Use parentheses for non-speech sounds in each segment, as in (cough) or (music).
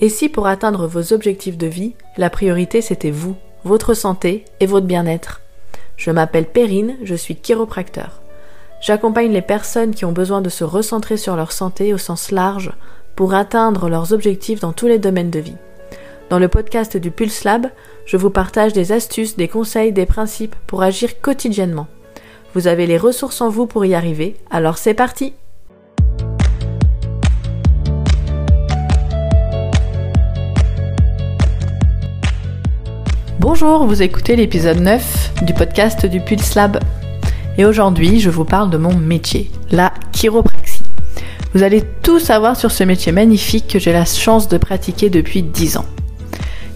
Et si pour atteindre vos objectifs de vie, la priorité c'était vous, votre santé et votre bien-être? Je m'appelle Perrine, je suis chiropracteur. J'accompagne les personnes qui ont besoin de se recentrer sur leur santé au sens large pour atteindre leurs objectifs dans tous les domaines de vie. Dans le podcast du Pulse Lab, je vous partage des astuces, des conseils, des principes pour agir quotidiennement. Vous avez les ressources en vous pour y arriver, alors c'est parti Bonjour, vous écoutez l'épisode 9 du podcast du Pulse Lab. Et aujourd'hui, je vous parle de mon métier, la chiropraxie. Vous allez tout savoir sur ce métier magnifique que j'ai la chance de pratiquer depuis 10 ans.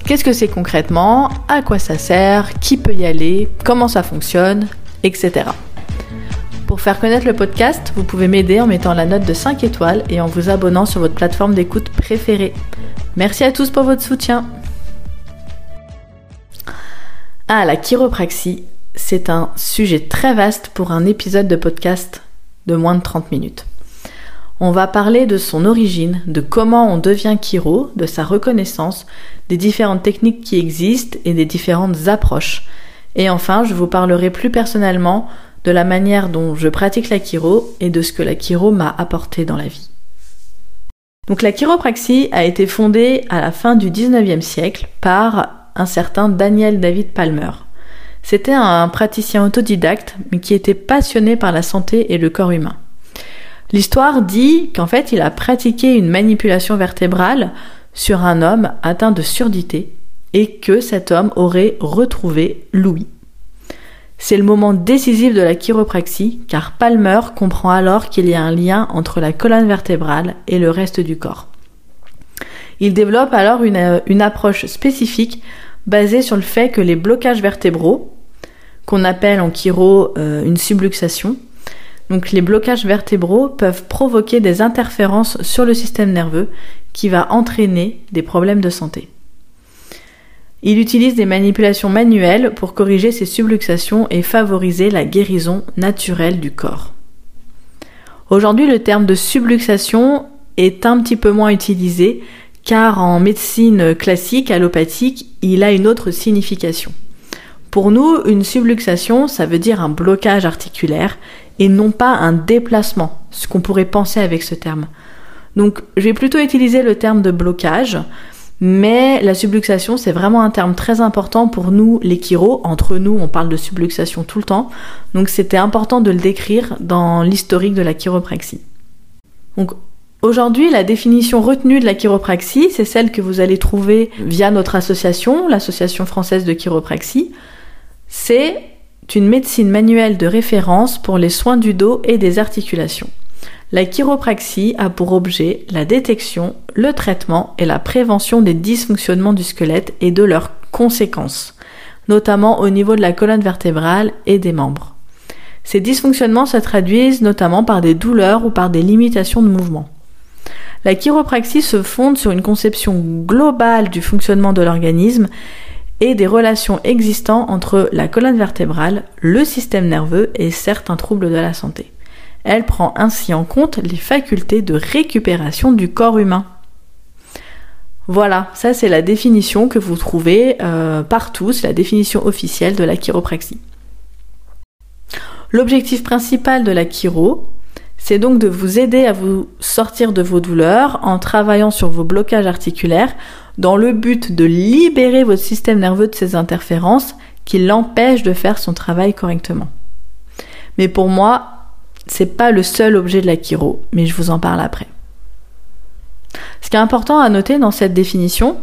Qu'est-ce que c'est concrètement? À quoi ça sert? Qui peut y aller? Comment ça fonctionne? Etc. Pour faire connaître le podcast, vous pouvez m'aider en mettant la note de 5 étoiles et en vous abonnant sur votre plateforme d'écoute préférée. Merci à tous pour votre soutien. Ah, la chiropraxie, c'est un sujet très vaste pour un épisode de podcast de moins de 30 minutes. On va parler de son origine, de comment on devient chiro, de sa reconnaissance, des différentes techniques qui existent et des différentes approches. Et enfin, je vous parlerai plus personnellement de la manière dont je pratique la chiro et de ce que la chiro m'a apporté dans la vie. Donc la chiropraxie a été fondée à la fin du 19e siècle par un certain Daniel David Palmer. C'était un praticien autodidacte, mais qui était passionné par la santé et le corps humain. L'histoire dit qu'en fait, il a pratiqué une manipulation vertébrale sur un homme atteint de surdité et que cet homme aurait retrouvé Louis. C'est le moment décisif de la chiropraxie car Palmer comprend alors qu'il y a un lien entre la colonne vertébrale et le reste du corps. Il développe alors une, une approche spécifique basée sur le fait que les blocages vertébraux, qu'on appelle en chiro euh, une subluxation, donc les blocages vertébraux peuvent provoquer des interférences sur le système nerveux qui va entraîner des problèmes de santé. Il utilise des manipulations manuelles pour corriger ces subluxations et favoriser la guérison naturelle du corps. Aujourd'hui, le terme de subluxation est un petit peu moins utilisé car en médecine classique, allopathique, il a une autre signification. Pour nous, une subluxation, ça veut dire un blocage articulaire et non pas un déplacement, ce qu'on pourrait penser avec ce terme. Donc, je vais plutôt utiliser le terme de blocage, mais la subluxation, c'est vraiment un terme très important pour nous, les chiros. Entre nous, on parle de subluxation tout le temps. Donc, c'était important de le décrire dans l'historique de la chiropraxie. Aujourd'hui, la définition retenue de la chiropraxie, c'est celle que vous allez trouver via notre association, l'Association française de chiropraxie. C'est une médecine manuelle de référence pour les soins du dos et des articulations. La chiropraxie a pour objet la détection, le traitement et la prévention des dysfonctionnements du squelette et de leurs conséquences, notamment au niveau de la colonne vertébrale et des membres. Ces dysfonctionnements se traduisent notamment par des douleurs ou par des limitations de mouvement. La chiropraxie se fonde sur une conception globale du fonctionnement de l'organisme et des relations existant entre la colonne vertébrale, le système nerveux et certains troubles de la santé. Elle prend ainsi en compte les facultés de récupération du corps humain. Voilà, ça c'est la définition que vous trouvez euh, partout, c'est la définition officielle de la chiropraxie. L'objectif principal de la chiro, c'est donc de vous aider à vous sortir de vos douleurs en travaillant sur vos blocages articulaires dans le but de libérer votre système nerveux de ces interférences qui l'empêchent de faire son travail correctement. Mais pour moi, c'est pas le seul objet de la chiro, mais je vous en parle après. Ce qui est important à noter dans cette définition,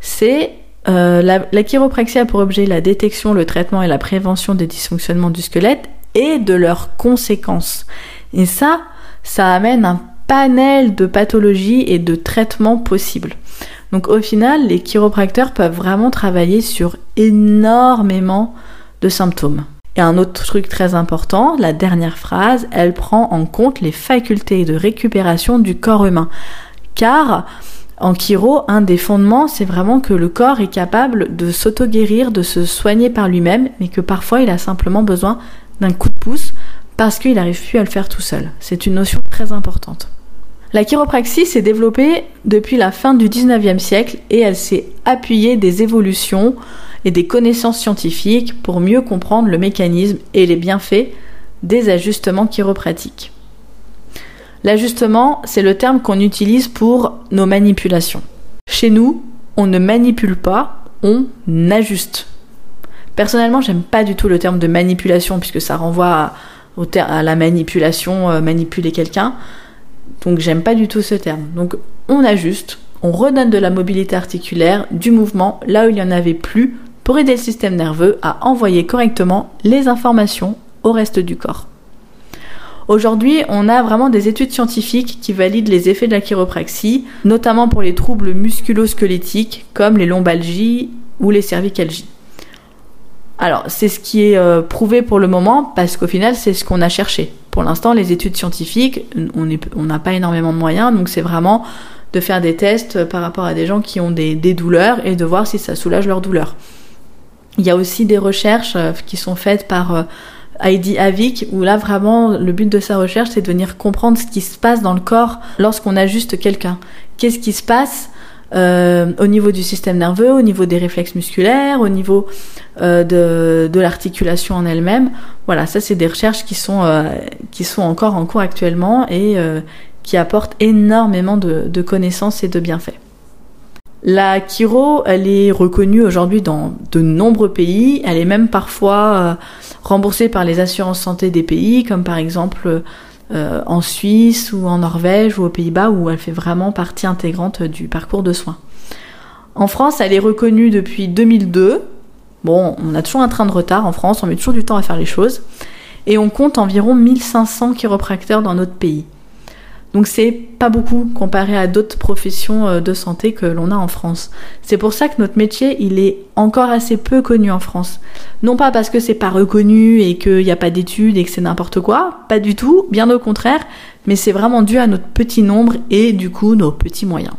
c'est euh, la, la chiropraxie a pour objet la détection, le traitement et la prévention des dysfonctionnements du squelette et de leurs conséquences. Et ça, ça amène un panel de pathologies et de traitements possibles. Donc au final, les chiropracteurs peuvent vraiment travailler sur énormément de symptômes. Et un autre truc très important, la dernière phrase, elle prend en compte les facultés de récupération du corps humain. Car en chiro, un des fondements, c'est vraiment que le corps est capable de s'auto-guérir, de se soigner par lui-même, mais que parfois il a simplement besoin d'un coup de pouce parce qu'il n'arrive plus à le faire tout seul. C'est une notion très importante. La chiropraxie s'est développée depuis la fin du 19e siècle et elle s'est appuyée des évolutions et des connaissances scientifiques pour mieux comprendre le mécanisme et les bienfaits des ajustements chiropratiques. L'ajustement, c'est le terme qu'on utilise pour nos manipulations. Chez nous, on ne manipule pas, on ajuste. Personnellement, j'aime pas du tout le terme de manipulation puisque ça renvoie à, à la manipulation, euh, manipuler quelqu'un. Donc j'aime pas du tout ce terme. Donc on ajuste, on redonne de la mobilité articulaire, du mouvement là où il n'y en avait plus pour aider le système nerveux à envoyer correctement les informations au reste du corps. Aujourd'hui, on a vraiment des études scientifiques qui valident les effets de la chiropraxie, notamment pour les troubles musculo-squelettiques comme les lombalgies ou les cervicalgies. Alors, c'est ce qui est euh, prouvé pour le moment parce qu'au final, c'est ce qu'on a cherché. Pour l'instant, les études scientifiques, on n'a pas énormément de moyens, donc c'est vraiment de faire des tests par rapport à des gens qui ont des, douleurs et de voir si ça soulage leurs douleurs. Il y a aussi des recherches euh, qui sont faites par euh, Heidi Havik, où là vraiment le but de sa recherche c'est de venir comprendre ce qui se passe dans le corps lorsqu'on ajuste quelqu'un. Qu'est-ce qui se passe euh, au niveau du système nerveux, au niveau des réflexes musculaires, au niveau euh, de, de l'articulation en elle-même. Voilà, ça c'est des recherches qui sont, euh, qui sont encore en cours actuellement et euh, qui apportent énormément de, de connaissances et de bienfaits. La chiro, elle est reconnue aujourd'hui dans de nombreux pays. Elle est même parfois euh, remboursée par les assurances santé des pays, comme par exemple euh, en Suisse ou en Norvège ou aux Pays-Bas, où elle fait vraiment partie intégrante du parcours de soins. En France, elle est reconnue depuis 2002. Bon, on a toujours un train de retard en France, on met toujours du temps à faire les choses. Et on compte environ 1500 chiropracteurs dans notre pays. Donc c'est pas beaucoup comparé à d'autres professions euh, de santé que l'on a en France. C'est pour ça que notre métier, il est encore assez peu connu en France. Non pas parce que c'est pas reconnu et qu'il n'y a pas d'études et que c'est n'importe quoi, pas du tout, bien au contraire, mais c'est vraiment dû à notre petit nombre et du coup nos petits moyens.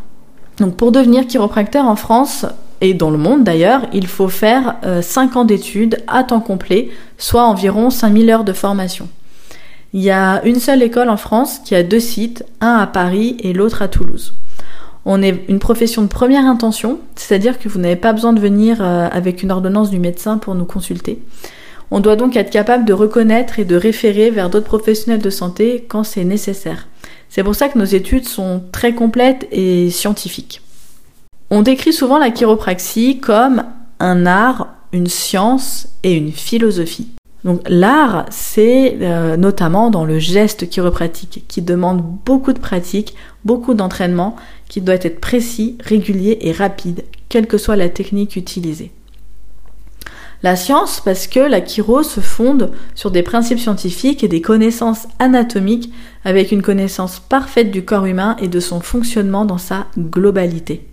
Donc pour devenir chiropracteur en France, et dans le monde d'ailleurs, il faut faire 5 euh, ans d'études à temps complet, soit environ 5000 heures de formation. Il y a une seule école en France qui a deux sites, un à Paris et l'autre à Toulouse. On est une profession de première intention, c'est-à-dire que vous n'avez pas besoin de venir euh, avec une ordonnance du médecin pour nous consulter. On doit donc être capable de reconnaître et de référer vers d'autres professionnels de santé quand c'est nécessaire. C'est pour ça que nos études sont très complètes et scientifiques. On décrit souvent la chiropraxie comme un art, une science et une philosophie. Donc l'art, c'est euh, notamment dans le geste chiropratique qui demande beaucoup de pratique, beaucoup d'entraînement, qui doit être précis, régulier et rapide, quelle que soit la technique utilisée. La science, parce que la chiro se fonde sur des principes scientifiques et des connaissances anatomiques avec une connaissance parfaite du corps humain et de son fonctionnement dans sa globalité.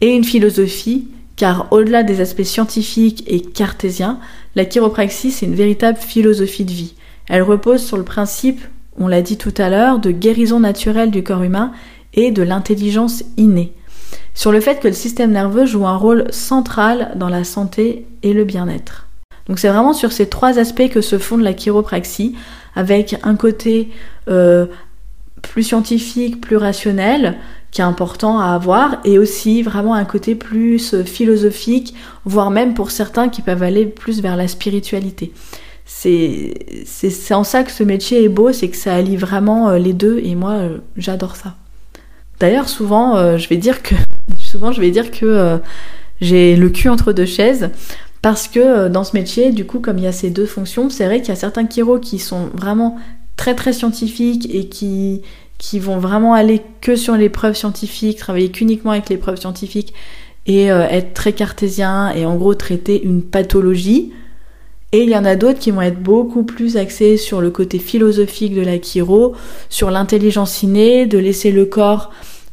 Et une philosophie car au-delà des aspects scientifiques et cartésiens, la chiropraxie, c'est une véritable philosophie de vie. Elle repose sur le principe, on l'a dit tout à l'heure, de guérison naturelle du corps humain et de l'intelligence innée. Sur le fait que le système nerveux joue un rôle central dans la santé et le bien-être. Donc c'est vraiment sur ces trois aspects que se fonde la chiropraxie, avec un côté euh, plus scientifique, plus rationnel, qui est important à avoir, et aussi vraiment un côté plus euh, philosophique, voire même pour certains qui peuvent aller plus vers la spiritualité. C'est en ça que ce métier est beau, c'est que ça allie vraiment euh, les deux, et moi euh, j'adore ça. D'ailleurs souvent je vais dire que (laughs) souvent je vais dire que j'ai le cul entre deux chaises parce que dans ce métier, du coup, comme il y a ces deux fonctions, c'est vrai qu'il y a certains chiro qui sont vraiment très très scientifiques et qui qui vont vraiment aller que sur les preuves scientifiques, travailler qu'uniquement avec les preuves scientifiques et euh, être très cartésien et en gros traiter une pathologie. Et il y en a d'autres qui vont être beaucoup plus axés sur le côté philosophique de la chiro, sur l'intelligence innée, de laisser le corps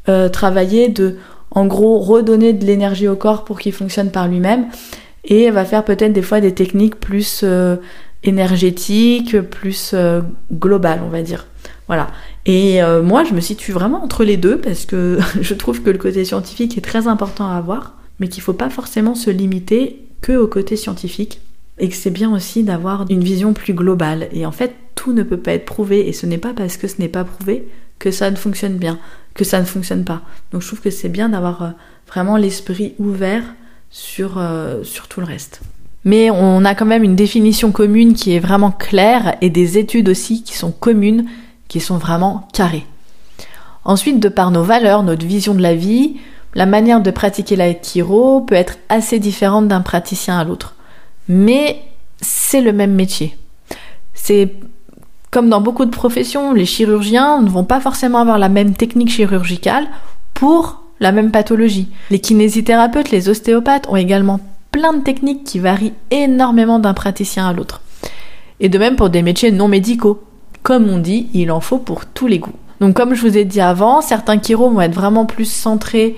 euh, travailler, de en gros redonner de l'énergie au corps pour qu'il fonctionne par lui-même. Et va faire peut-être des fois des techniques plus euh, énergétiques, plus globales, on va dire. Voilà. Et euh, moi, je me situe vraiment entre les deux parce que (laughs) je trouve que le côté scientifique est très important à avoir, mais qu'il ne faut pas forcément se limiter que au côté scientifique et que c'est bien aussi d'avoir une vision plus globale. Et en fait, tout ne peut pas être prouvé et ce n'est pas parce que ce n'est pas prouvé que ça ne fonctionne bien, que ça ne fonctionne pas. Donc je trouve que c'est bien d'avoir euh, vraiment l'esprit ouvert sur, euh, sur tout le reste. Mais on a quand même une définition commune qui est vraiment claire et des études aussi qui sont communes, qui sont vraiment carrées. Ensuite, de par nos valeurs, notre vision de la vie, la manière de pratiquer la chiro peut être assez différente d'un praticien à l'autre. Mais c'est le même métier. C'est comme dans beaucoup de professions, les chirurgiens ne vont pas forcément avoir la même technique chirurgicale pour la même pathologie. Les kinésithérapeutes, les ostéopathes ont également plein de techniques qui varient énormément d'un praticien à l'autre. Et de même pour des métiers non médicaux. Comme on dit, il en faut pour tous les goûts. Donc comme je vous ai dit avant, certains chiros vont être vraiment plus centrés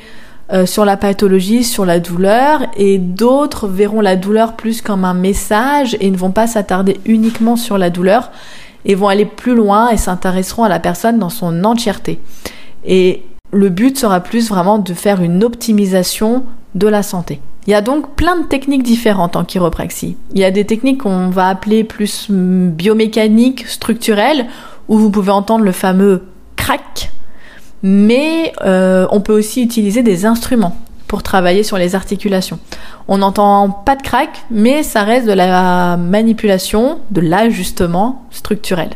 euh, sur la pathologie, sur la douleur, et d'autres verront la douleur plus comme un message et ne vont pas s'attarder uniquement sur la douleur et vont aller plus loin et s'intéresseront à la personne dans son entièreté. Et le but sera plus vraiment de faire une optimisation de la santé. Il y a donc plein de techniques différentes en chiropraxie. Il y a des techniques qu'on va appeler plus biomécaniques, structurelles, où vous pouvez entendre le fameux crack, mais euh, on peut aussi utiliser des instruments pour travailler sur les articulations. On n'entend pas de crack, mais ça reste de la manipulation, de l'ajustement structurel.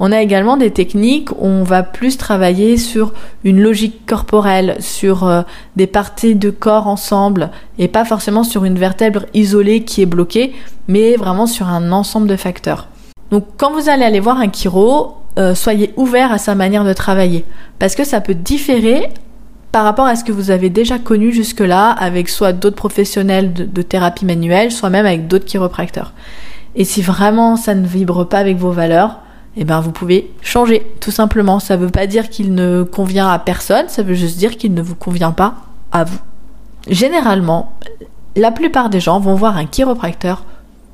On a également des techniques où on va plus travailler sur une logique corporelle, sur euh, des parties de corps ensemble et pas forcément sur une vertèbre isolée qui est bloquée, mais vraiment sur un ensemble de facteurs. Donc quand vous allez aller voir un chiro, euh, soyez ouvert à sa manière de travailler parce que ça peut différer par rapport à ce que vous avez déjà connu jusque-là avec soit d'autres professionnels de, thérapie manuelle, soit même avec d'autres chiropracteurs. Et si vraiment ça ne vibre pas avec vos valeurs, eh ben vous pouvez changer, tout simplement. Ça ne veut pas dire qu'il ne convient à personne, ça veut juste dire qu'il ne vous convient pas à vous. Généralement, la plupart des gens vont voir un chiropracteur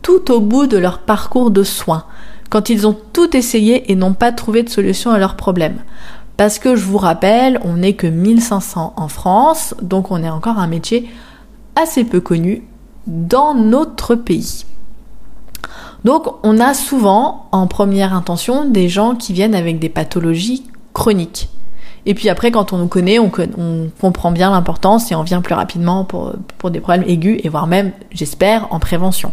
tout au bout de leur parcours de soins, quand ils ont tout essayé et n'ont pas trouvé de solution à leurs problèmes. Parce que je vous rappelle, on n'est que 1500 en France, donc on est encore un métier assez peu connu dans notre pays. Donc on a souvent en première intention des gens qui viennent avec des pathologies chroniques. Et puis après, quand on nous connaît, on, comprend bien l'importance et on vient plus rapidement pour, pour des problèmes aigus et voire même, j'espère, en prévention.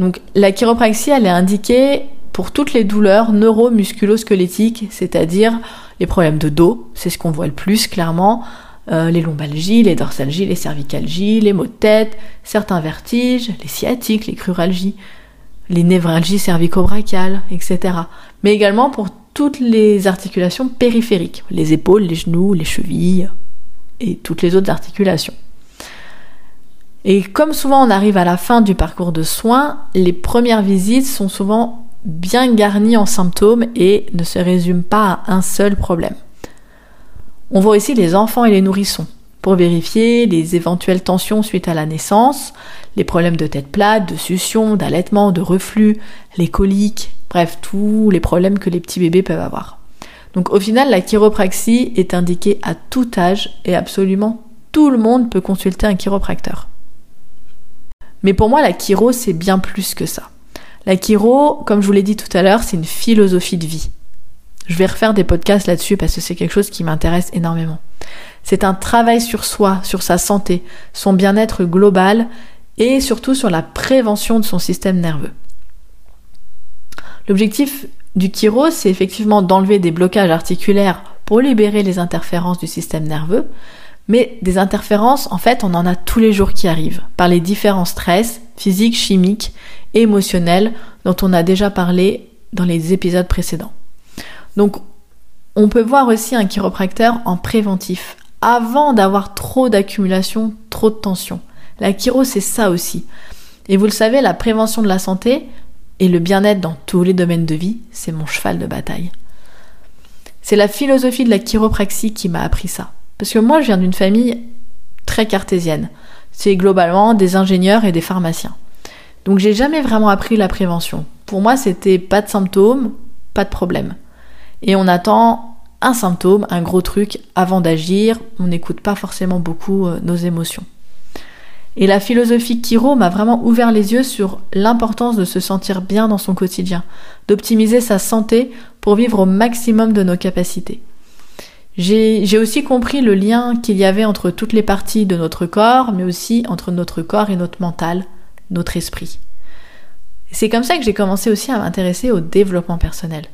Donc la chiropraxie, elle est indiquée pour toutes les douleurs neuromusculo-squelettiques, c'est-à-dire les problèmes de dos, c'est ce qu'on voit le plus clairement, euh, les lombalgies, les dorsalgies, les cervicalgies, les maux de tête, certains vertiges, les sciatiques, les cruralgies, les névralgies cervico-brachiales, etc. Mais également pour toutes les articulations périphériques, les épaules, les genoux, les chevilles et toutes les autres articulations. Et comme souvent on arrive à la fin du parcours de soins, les premières visites sont souvent bien garni en symptômes et ne se résume pas à un seul problème. On voit aussi les enfants et les nourrissons pour vérifier les éventuelles tensions suite à la naissance, les problèmes de tête plate, de succion, d'allaitement, de reflux, les coliques, bref, tous les problèmes que les petits bébés peuvent avoir. Donc au final, la chiropraxie est indiquée à tout âge et absolument tout le monde peut consulter un chiropracteur. Mais pour moi, la chiro, c'est bien plus que ça. La chiro, comme je vous l'ai dit tout à l'heure, c'est une philosophie de vie. Je vais refaire des podcasts là-dessus parce que c'est quelque chose qui m'intéresse énormément. C'est un travail sur soi, sur sa santé, son bien-être global et surtout sur la prévention de son système nerveux. L'objectif du chiro, c'est effectivement d'enlever des blocages articulaires pour libérer les interférences du système nerveux, mais des interférences, en fait, on en a tous les jours qui arrivent, par les différents stress, physiques, chimiques émotionnel dont on a déjà parlé dans les épisodes précédents. Donc on peut voir aussi un chiropracteur en préventif, avant d'avoir trop d'accumulation, trop de tension. La chiro, c'est ça aussi. Et vous le savez, la prévention de la santé et le bien-être dans tous les domaines de vie, c'est mon cheval de bataille. C'est la philosophie de la chiropraxie qui m'a appris ça. Parce que moi, je viens d'une famille très cartésienne. C'est globalement des ingénieurs et des pharmaciens. Donc j'ai jamais vraiment appris la prévention. Pour moi, c'était pas de symptômes, pas de problème. Et on attend un symptôme, un gros truc avant d'agir. On n'écoute pas forcément beaucoup euh, nos émotions. Et la philosophie Kiro m'a vraiment ouvert les yeux sur l'importance de se sentir bien dans son quotidien, d'optimiser sa santé pour vivre au maximum de nos capacités. J'ai aussi compris le lien qu'il y avait entre toutes les parties de notre corps, mais aussi entre notre corps et notre mental, notre esprit. C'est comme ça que j'ai commencé aussi à m'intéresser au développement personnel.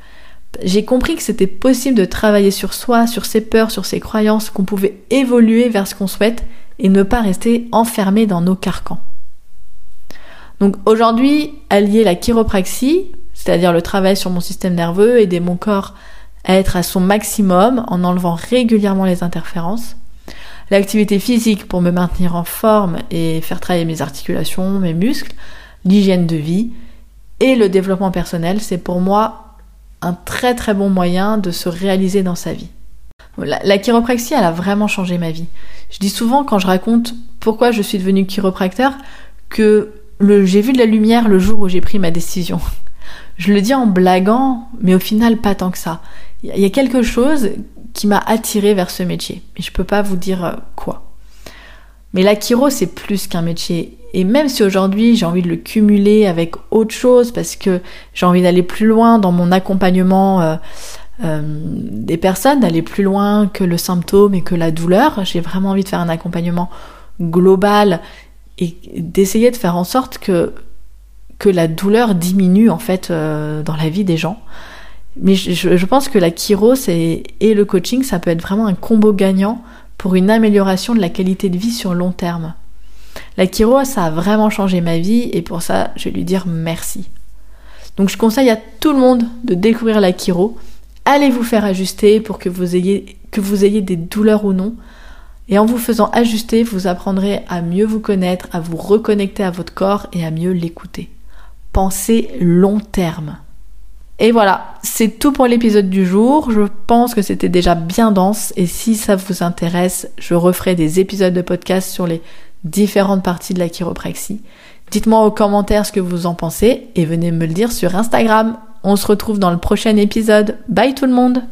J'ai compris que c'était possible de travailler sur soi, sur ses peurs, sur ses croyances, qu'on pouvait évoluer vers ce qu'on souhaite et ne pas rester enfermé dans nos carcans. Donc aujourd'hui, allier la chiropraxie, c'est-à-dire le travail sur mon système nerveux, aider mon corps à être à son maximum en enlevant régulièrement les interférences, l'activité physique pour me maintenir en forme et faire travailler mes articulations, mes muscles, l'hygiène de vie et le développement personnel, c'est pour moi un très très bon moyen de se réaliser dans sa vie. La, chiropraxie, elle a vraiment changé ma vie. Je dis souvent quand je raconte pourquoi je suis devenue chiropracteur que j'ai vu de la lumière le jour où j'ai pris ma décision. Je le dis en blaguant, mais au final pas tant que ça. Il y a quelque chose qui m'a attiré vers ce métier, mais je peux pas vous dire euh, quoi. Mais la chiro, c'est plus qu'un métier. Et même si aujourd'hui j'ai envie de le cumuler avec autre chose parce que j'ai envie d'aller plus loin dans mon accompagnement euh, euh, des personnes, d'aller plus loin que le symptôme et que la douleur. J'ai vraiment envie de faire un accompagnement global et d'essayer de faire en sorte que que la douleur diminue en fait euh, dans la vie des gens. Mais je, pense que la chiro et, et le coaching, ça peut être vraiment un combo gagnant pour une amélioration de la qualité de vie sur long terme. La chiro, ça a vraiment changé ma vie et pour ça, je vais lui dire merci. Donc je conseille à tout le monde de découvrir la chiro allez vous faire ajuster pour que vous ayez, que vous ayez des douleurs ou non. Et en vous faisant ajuster, vous apprendrez à mieux vous connaître, à vous reconnecter à votre corps et à mieux l'écouter. Pensez long terme. Et voilà, c'est tout pour l'épisode du jour. Je pense que c'était déjà bien dense et si ça vous intéresse, je referai des épisodes de podcast sur les différentes parties de la chiropraxie. Dites-moi aux commentaires ce que vous en pensez et venez me le dire sur Instagram. On se retrouve dans le prochain épisode. Bye tout le monde